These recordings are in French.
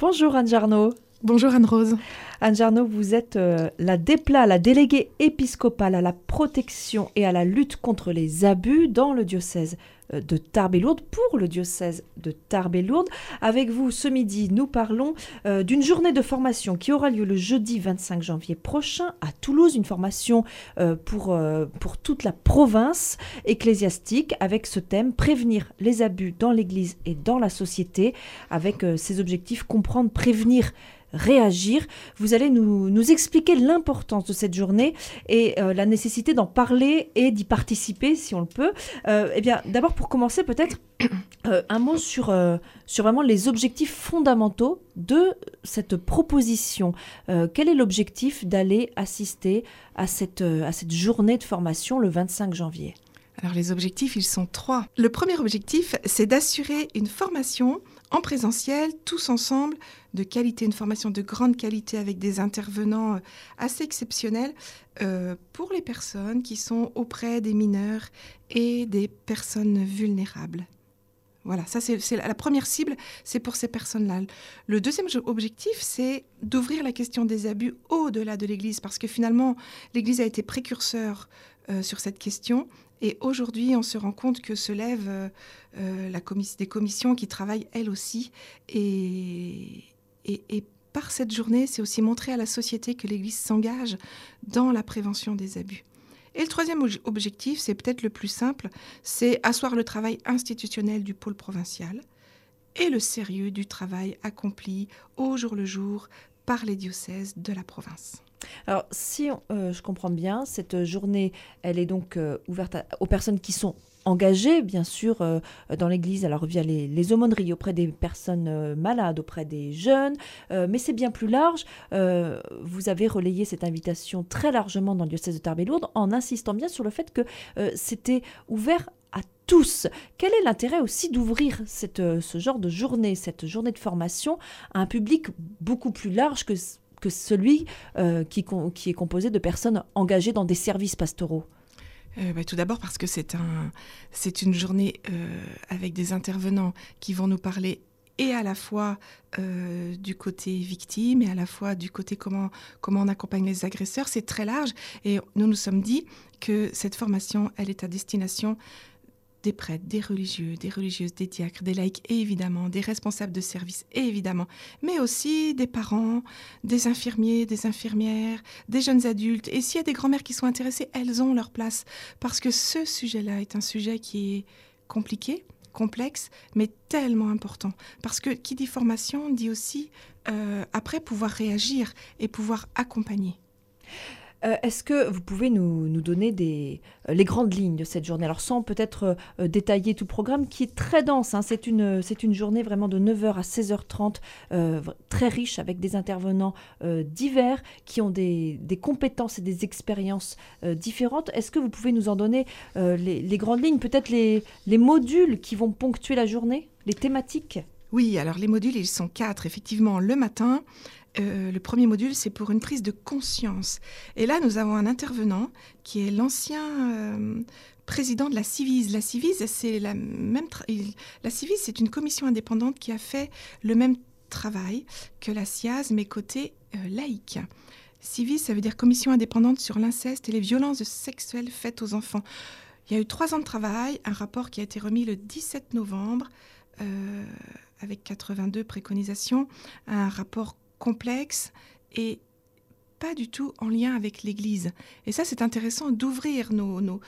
Bonjour Anne Jarno. Bonjour Anne-Rose. Anne Jarno, vous êtes euh, la DEPLA, la déléguée épiscopale à la protection et à la lutte contre les abus dans le diocèse de Tarbes et Lourdes pour le diocèse de Tarbes et Lourdes. Avec vous ce midi, nous parlons euh, d'une journée de formation qui aura lieu le jeudi 25 janvier prochain à Toulouse, une formation pour, pour toute la province ecclésiastique avec ce thème prévenir les abus dans l'Église et dans la société avec ces objectifs comprendre, prévenir réagir. Vous allez nous, expliquer l'importance de cette journée et euh, la nécessité d'en parler et d'y participer si on le peut. Euh, eh bien, d'abord pour commencer, peut-être euh, un mot sur, sur vraiment les objectifs fondamentaux de cette proposition. quel est l'objectif d'aller assister à cette, à cette journée de formation le 25 janvier? Alors les objectifs, ils sont trois. Le premier objectif, c'est d'assurer une formation en présentiel, tous ensemble, de qualité, une formation de grande qualité avec des intervenants euh, assez exceptionnels euh, pour les personnes qui sont auprès des mineurs et des personnes vulnérables. Voilà, ça c'est la première cible, c'est pour ces personnes-là. Le deuxième objectif, c'est d'ouvrir la question des abus au-delà de l'Église, parce que finalement, l'Église a été précurseur euh, sur cette question et aujourd'hui, on se rend compte que se lèvent euh, euh, des commissions qui travaillent elles aussi. Et, et, par cette journée, c'est aussi montrer à la société que l'Église s'engage dans la prévention des abus. Et le troisième objectif, c'est peut-être le plus simple, c'est asseoir le travail institutionnel du pôle provincial et le sérieux du travail accompli au jour le jour par les diocèses de la province. Alors, si euh, je comprends bien, cette journée, elle est donc euh, ouverte aux personnes qui sont engagées, bien sûr, euh, dans l'Église, alors via les, les, aumôneries, auprès des personnes malades, auprès des jeunes, mais c'est bien plus large. vous avez relayé cette invitation très largement dans le diocèse de Tarbes lourdes en insistant bien sur le fait que c'était ouvert à tous. Quel est l'intérêt aussi d'ouvrir ce genre de journée, cette journée de formation, à un public beaucoup plus large que que celui euh, qui, est composé de personnes engagées dans des services pastoraux euh, bah, tout d'abord parce que c'est une journée euh, avec des intervenants qui vont nous parler et à la fois du côté victime et à la fois du côté comment, comment on accompagne les agresseurs. C'est très large et nous nous sommes dit que cette formation, elle est à destination des prêtres, des religieux, des religieuses, des diacres, des laïcs, évidemment, des responsables de service, évidemment, mais aussi des parents, des infirmiers, des infirmières, des jeunes adultes. Et s'il y a des grands-mères qui sont intéressées, elles ont leur place. Parce que ce sujet-là est un sujet qui est compliqué, complexe, mais tellement important. Parce que qui dit formation dit aussi, euh, après, pouvoir réagir et pouvoir accompagner. Euh, est-ce que vous pouvez nous, donner euh, les grandes lignes de cette journée? Alors sans peut-être euh, détailler tout programme qui est très dense, hein. c'est une, journée vraiment de 9h à 16h30, très riche avec des intervenants divers qui ont des, compétences et des expériences différentes. Est-ce que vous pouvez nous en donner les, les, grandes lignes, peut-être les, les modules qui vont ponctuer la journée, les thématiques? Oui, alors les modules, ils sont quatre. Effectivement, le matin, euh, le premier module, c'est pour une prise de conscience. Et là, nous avons un intervenant qui est l'ancien euh, président de la Civise. La Civise, c'est la même. La Civise, c'est une commission indépendante qui a fait le même travail que la SIAZ, mais côté euh, laïque. Civise, ça veut dire commission indépendante sur l'inceste et les violences sexuelles faites aux enfants. Il y a eu trois ans de travail, un rapport qui a été remis le 17 novembre avec 82 préconisations, un rapport complexe et pas du tout en lien avec l'Église. Et ça, c'est intéressant d'ouvrir nos,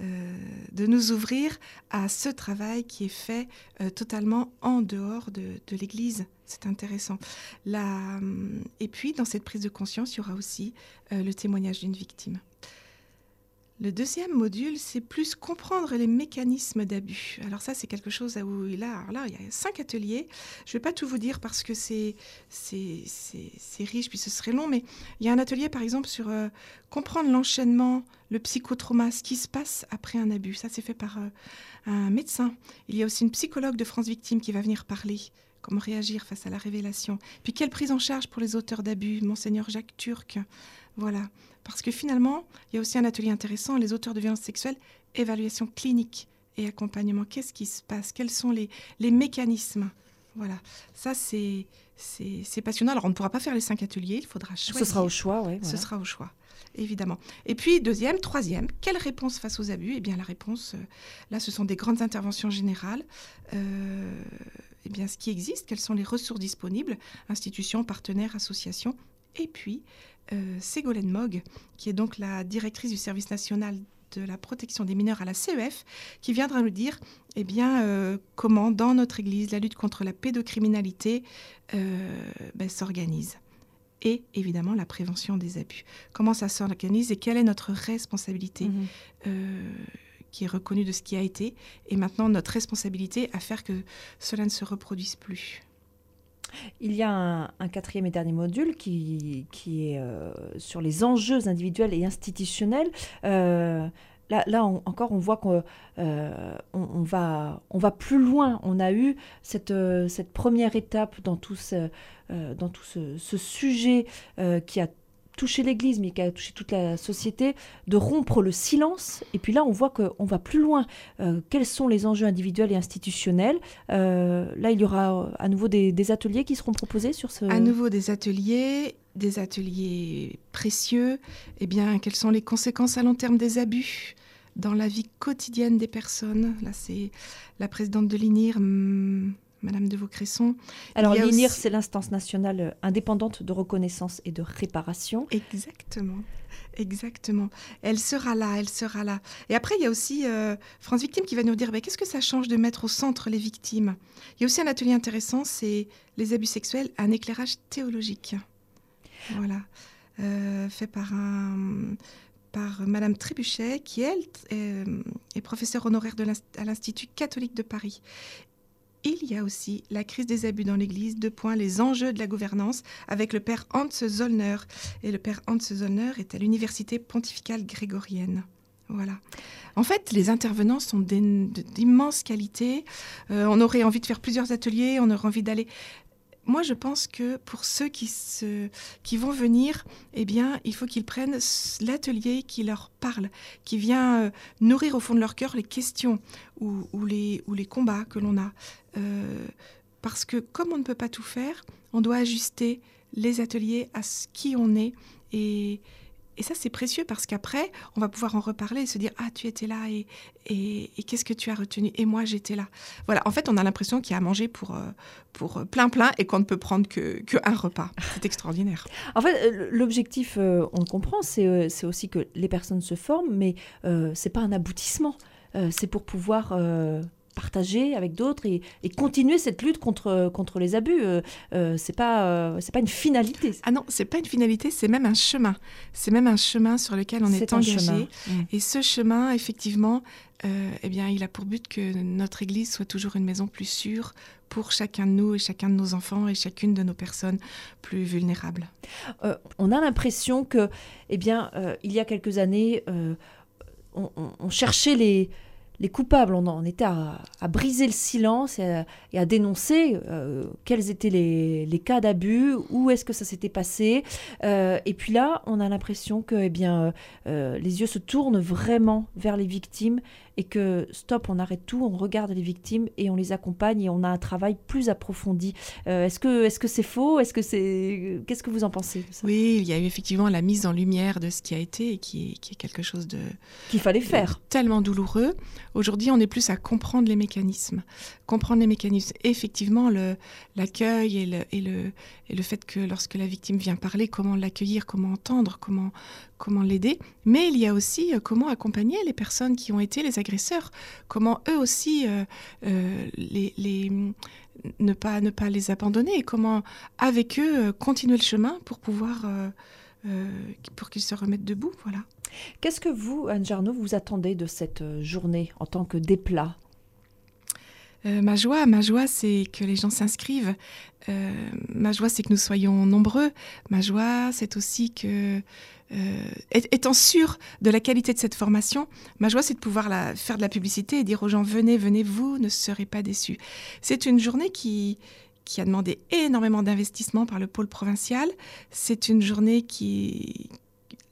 euh, de nous ouvrir à ce travail qui est fait euh, totalement en dehors de, l'Église. C'est intéressant. La, et puis, dans cette prise de conscience, il y aura aussi euh, le témoignage d'une victime. Le deuxième module, c'est plus comprendre les mécanismes d'abus. Alors ça, c'est quelque chose où là, là, il y a cinq ateliers. Je ne vais pas tout vous dire parce que c'est riche, puis ce serait long, mais il y a un atelier, par exemple, sur euh, comprendre l'enchaînement, le psychotrauma, ce qui se passe après un abus. Ça, c'est fait par euh, un médecin. Il y a aussi une psychologue de France Victime qui va venir parler comment réagir face à la révélation? Puis quelle prise en charge pour les auteurs d'abus, monseigneur Jacques Turc. Voilà. Parce que finalement, il y a aussi un atelier intéressant, les auteurs de violences sexuelles, évaluation clinique et accompagnement. Qu'est-ce qui se passe? Quels sont les, les mécanismes? Voilà. Ça, c'est c'est passionnant. Alors, on ne pourra pas faire les cinq ateliers, il faudra choisir. Ce sera au choix, oui. Ce sera au choix, évidemment. Et puis, deuxième, troisième, quelle réponse face aux abus? Eh bien, la réponse, euh, là, ce sont des grandes interventions générales. Euh, eh bien, ce qui existe, quelles sont les ressources disponibles, institutions, partenaires, associations. Et puis, euh, Ségolène Mogg, qui est donc la directrice du service national de la protection des mineurs à la CEF, qui viendra nous dire eh bien, euh, comment dans notre Église la lutte contre la pédocriminalité euh, ben, s'organise. Et évidemment la prévention des abus. Comment ça s'organise et quelle est notre responsabilité mhm. Qui est reconnue de ce qui a été et maintenant notre responsabilité à faire que cela ne se reproduise plus. Il y a un, quatrième et dernier module qui, qui est euh, sur les enjeux individuels et institutionnels. Euh, là, là encore, on voit qu'on euh, va, on va plus loin. On a eu cette, cette première étape dans tout ce, dans tout ce sujet qui a touché l'Église, mais qui a touché toute la société, de rompre le silence. Et puis là, on voit qu'on va plus loin. Euh, quels sont les enjeux individuels et institutionnels? Euh, Là, il y aura euh, à nouveau des, ateliers qui seront proposés sur ce... À nouveau des ateliers, des ateliers précieux. Eh bien, quelles sont les conséquences à long terme des abus dans la vie quotidienne des personnes? Là, c'est la présidente de l'INIR, Madame de Vaucresson. Alors l'INIR, c'est l'instance nationale indépendante de reconnaissance et de réparation. Exactement, exactement. Elle sera là, elle sera là. Et après, il y a aussi euh, France Victime qui va nous dire, qu'est-ce que ça change de mettre au centre les victimes? Il y a aussi un atelier intéressant, c'est les abus sexuels, un éclairage théologique. Voilà, euh, fait par un par Madame Trébuchet, qui elle est, est professeure honoraire à l'Institut catholique de Paris. Il y a aussi la crise des abus dans l'Église, deux points, les enjeux de la gouvernance, avec le père Hans Zollner. Et le père Hans Zollner est à l'université pontificale grégorienne. Voilà. En fait, les intervenants sont d'immense qualité. Euh, on aurait envie de faire plusieurs ateliers, on aurait envie d'aller moi, je pense que pour ceux qui, vont venir, eh bien, il faut qu'ils prennent l'atelier qui leur parle, qui vient euh, nourrir au fond de leur cœur les questions ou, les, ou les combats que l'on a. Euh, parce que comme on ne peut pas tout faire, on doit ajuster les ateliers à ce qui on est et, et ça, c'est précieux parce qu'après, on va pouvoir en reparler et se dire Ah, tu étais là et, et, qu'est-ce que tu as retenu? Et moi, j'étais là. Voilà, en fait, on a l'impression qu'il y a à manger pour, euh, pour plein, plein et qu'on ne peut prendre que, que un repas. C'est extraordinaire. En fait, euh, l'objectif, euh, on le comprend, c'est aussi que les personnes se forment, mais ce n'est pas un aboutissement. c'est pour pouvoir partager avec d'autres et, continuer cette lutte contre, contre les abus. Euh, euh c'est pas euh, c'est pas une finalité. Ah non, c'est pas une finalité, c'est même un chemin. C'est même un chemin sur lequel on est, engagé. Mm. Et ce chemin, effectivement, euh, eh bien, il a pour but que notre Église soit toujours une maison plus sûre pour chacun de nous et chacun de nos enfants et chacune de nos personnes plus vulnérables. on a l'impression que, eh bien, il y a quelques années, on cherchait les les coupables, on en était à, briser le silence et à, dénoncer euh, quels étaient les, cas d'abus, où est-ce que ça s'était passé. Euh, et puis là, on a l'impression que eh bien, euh, les yeux se tournent vraiment vers les victimes et que stop, on arrête tout, on regarde les victimes et on les accompagne et on a un travail plus approfondi. est-ce que est-ce que c'est faux? Est-ce que c'est qu'est-ce que vous en pensez Oui, il y a eu effectivement la mise en lumière de ce qui a été et qui est, qui est quelque chose de qu'il fallait faire. Tellement douloureux. Aujourd'hui, on est plus à comprendre les mécanismes. Comprendre les mécanismes. effectivement, l'accueil et le, et, le, et le fait que lorsque la victime vient parler, comment l'accueillir, comment entendre, comment, comment l'aider. Mais il y a aussi euh, comment accompagner les personnes qui ont été les agresseurs. Comment eux aussi euh, euh, les, les ne pas, ne pas les abandonner et comment, avec eux, continuer le chemin pour pouvoir, pour qu'ils se remettent debout. Voilà. Qu'est-ce que vous, Anne Jarno, vous attendez de cette euh, journée en tant que déplat? Euh, ma joie, ma joie, c'est que les gens s'inscrivent. Euh, ma joie, c'est que nous soyons nombreux. Ma joie, c'est aussi que, étant sûr de la qualité de cette formation, ma joie, c'est de pouvoir la, faire de la publicité et dire aux gens venez, venez, vous ne serez pas déçus. C'est une journée qui qui a demandé énormément d'investissement par le pôle provincial. C'est une journée qui,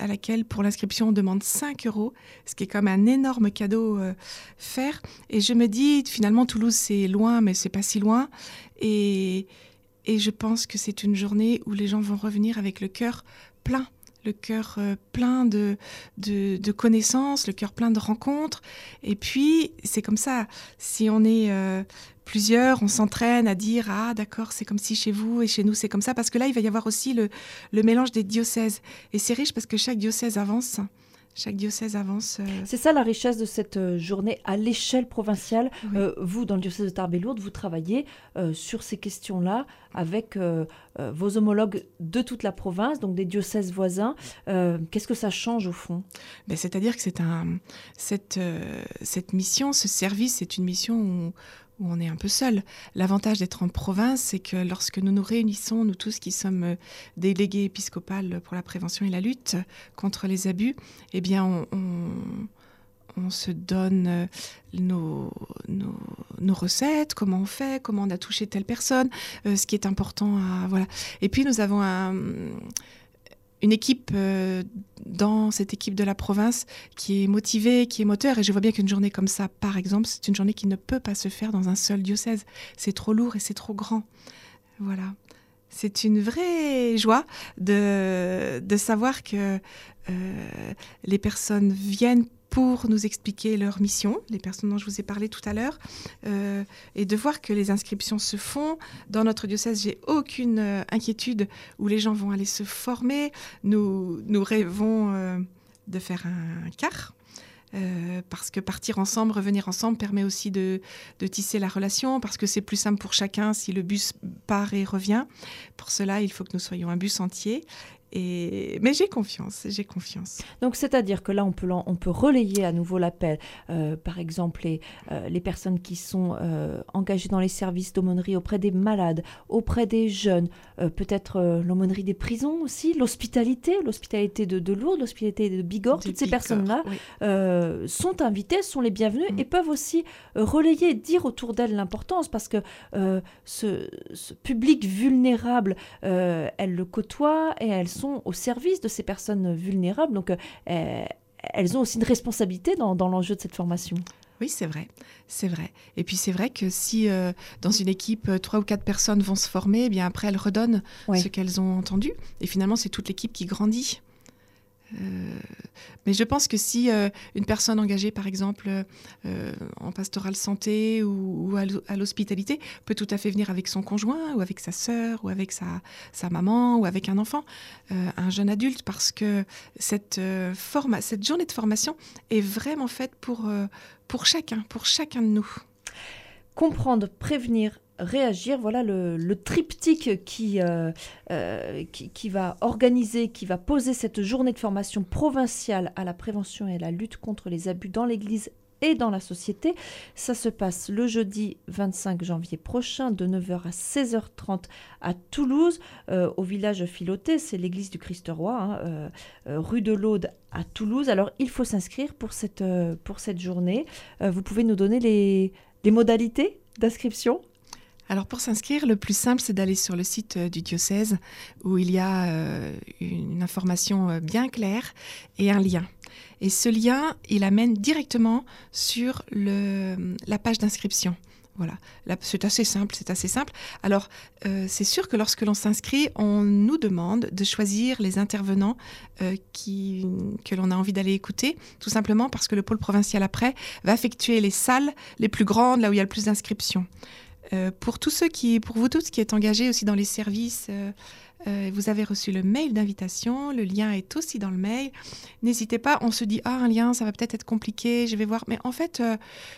à laquelle pour l'inscription on demande 5 euros, ce qui est comme un énorme cadeau euh, faire. Et je me dis finalement Toulouse c'est loin mais c'est pas si loin. Et, Et je pense que c'est une journée où les gens vont revenir avec le cœur plein le cœur euh, plein de, de, connaissances, le cœur plein de rencontres. Et puis, c'est comme ça. Si on est euh, plusieurs, on s'entraîne à dire Ah, d'accord, c'est comme si chez vous et chez nous, c'est comme ça. Parce que là, il va y avoir aussi le, le mélange des diocèses. Et c'est riche parce que chaque diocèse avance chaque diocèse avance. Euh, c'est ça la richesse de cette euh, journée à l'échelle provinciale. Euh, vous, dans le diocèse de Tarbes-et-Lourdes, vous travaillez sur ces questions-là avec vos homologues de toute la province, donc des diocèses voisins. Qu'est-ce que ça change au fond? Ben, C'est-à-dire que c'est un, cette, cette mission, ce service, c'est une mission où où on est un peu seul. L'avantage d'être en province, c'est que lorsque nous nous réunissons, nous tous qui sommes euh, délégués épiscopales pour la prévention et la lutte contre les abus, eh bien, on, se donne euh, nos, recettes, comment on fait, comment on a touché telle personne, euh, ce qui est important à voilà. Et puis nous avons un une équipe euh, dans cette équipe de la province qui est motivée, qui est moteur. Et je vois bien qu'une journée comme ça, par exemple, c'est une journée qui ne peut pas se faire dans un seul diocèse. C'est trop lourd et c'est trop grand. Voilà. C'est une vraie joie de, de savoir que euh, les personnes viennent pour nous expliquer leur mission, les personnes dont je vous ai parlé tout à l'heure, euh, et de voir que les inscriptions se font. Dans notre diocèse, j'ai aucune euh, inquiétude où les gens vont aller se former. Nous, nous rêvons euh, de faire un quart. parce que partir ensemble, revenir ensemble permet aussi de, de tisser la relation, parce que c'est plus simple pour chacun si le bus part et revient. Pour cela, il faut que nous soyons un bus entier mais j'ai confiance, j'ai confiance. Donc c'est-à-dire que là, on peut, on peut relayer à nouveau l'appel. Euh, par exemple, les, euh, les, personnes qui sont euh, engagées dans les services d'aumônerie auprès des malades, auprès des jeunes, peut-être l'aumônerie des prisons aussi, l'hospitalité, l'hospitalité de, de, Lourdes, l'hospitalité de Bigorre, toutes ces personnes-là sont invitées, sont les bienvenues mm. et peuvent aussi relayer, dire autour d'elles l'importance parce que ce, ce, public vulnérable, elles le côtoient et elles sont au service de ces personnes vulnérables. Donc, euh, elles ont aussi une responsabilité dans, l'enjeu de cette formation. Oui, c'est vrai, c'est vrai. Et puis c'est vrai que si euh, dans une équipe euh, trois ou quatre personnes vont se former, eh bien après elles redonnent ce qu'elles ont entendu. Et finalement, c'est toute l'équipe qui grandit. Euh, mais je pense que si euh, une personne engagée, par exemple, euh, en pastoral santé ou, à l'hospitalité, peut tout à fait venir avec son conjoint ou avec sa sœur ou avec sa, sa maman ou avec un enfant, un jeune adulte, parce que cette, forma cette journée de formation est vraiment faite pour, pour chacun, pour chacun de nous. Comprendre, prévenir, réagir. Voilà le, triptyque euh, euh, qui, qui, va organiser, qui va poser cette journée de formation provinciale à la prévention et à la lutte contre les abus dans l'Église et dans la société. Ça se passe le jeudi 25 janvier prochain de 9h à 16h30 à Toulouse, euh, au village Filoté, c'est l'église du Christ-Roi, hein, rue de l'Aude à Toulouse. Alors il faut s'inscrire pour cette, pour cette journée. vous pouvez nous donner les, les modalités d'inscription? Alors pour s'inscrire, le plus simple, c'est d'aller sur le site euh, du diocèse où il y a euh, une information euh, bien claire et un lien. Et ce lien, il amène directement sur la page d'inscription. Voilà, c'est assez simple, c'est assez simple. Alors, c'est sûr que lorsque l'on s'inscrit, on nous demande de choisir les intervenants que l'on a envie d'aller écouter, tout simplement parce que le pôle provincial après va effectuer les salles les plus grandes, là où il y a le plus d'inscriptions. Euh, pour tous ceux qui, pour vous tous qui êtes engagés aussi dans les services, euh, euh, vous avez reçu le mail d'invitation, le lien est aussi dans le mail. N'hésitez pas, on se dit ah un lien, ça va peut-être être compliqué, je vais voir. Mais en fait,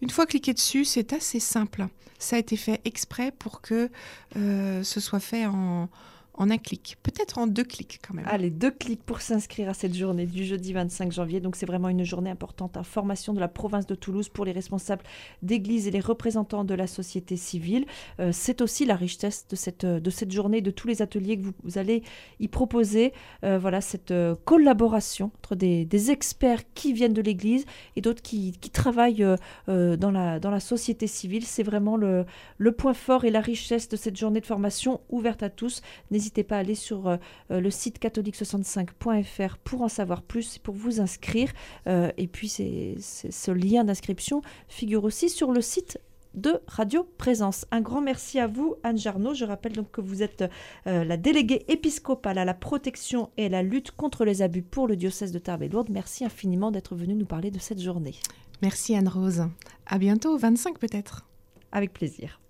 une fois cliqué dessus, c'est assez simple. Ça a été fait exprès pour que ce soit fait en en un clic, peut-être en deux clics quand même. Allez, deux clics pour s'inscrire à cette journée du jeudi 25 janvier. Donc c'est vraiment une journée importante. Information de la province de Toulouse pour les responsables d'église et les représentants de la société civile. Euh, c'est aussi la richesse de cette, de cette journée, de tous les ateliers que vous, allez y proposer. Euh, voilà, cette euh, collaboration entre des, experts qui viennent de l'église et d'autres qui, travaillent dans, la, dans la société civile. C'est vraiment le, le point fort et la richesse de cette journée de formation ouverte à tous. N'hésitez pas à aller sur euh, euh, le site catholique65.fr pour en savoir plus, pour vous inscrire. Euh, et puis, ce lien d'inscription figure aussi sur le site de Radio Présence. Un grand merci à vous, Anne Jarno. Je rappelle donc que vous êtes euh, la déléguée épiscopale à la protection et à la lutte contre les abus pour le diocèse de Tarbes et Lourdes. Merci infiniment d'être venue nous parler de cette journée. Merci Anne-Rose. À bientôt, 25 peut-être. Avec plaisir.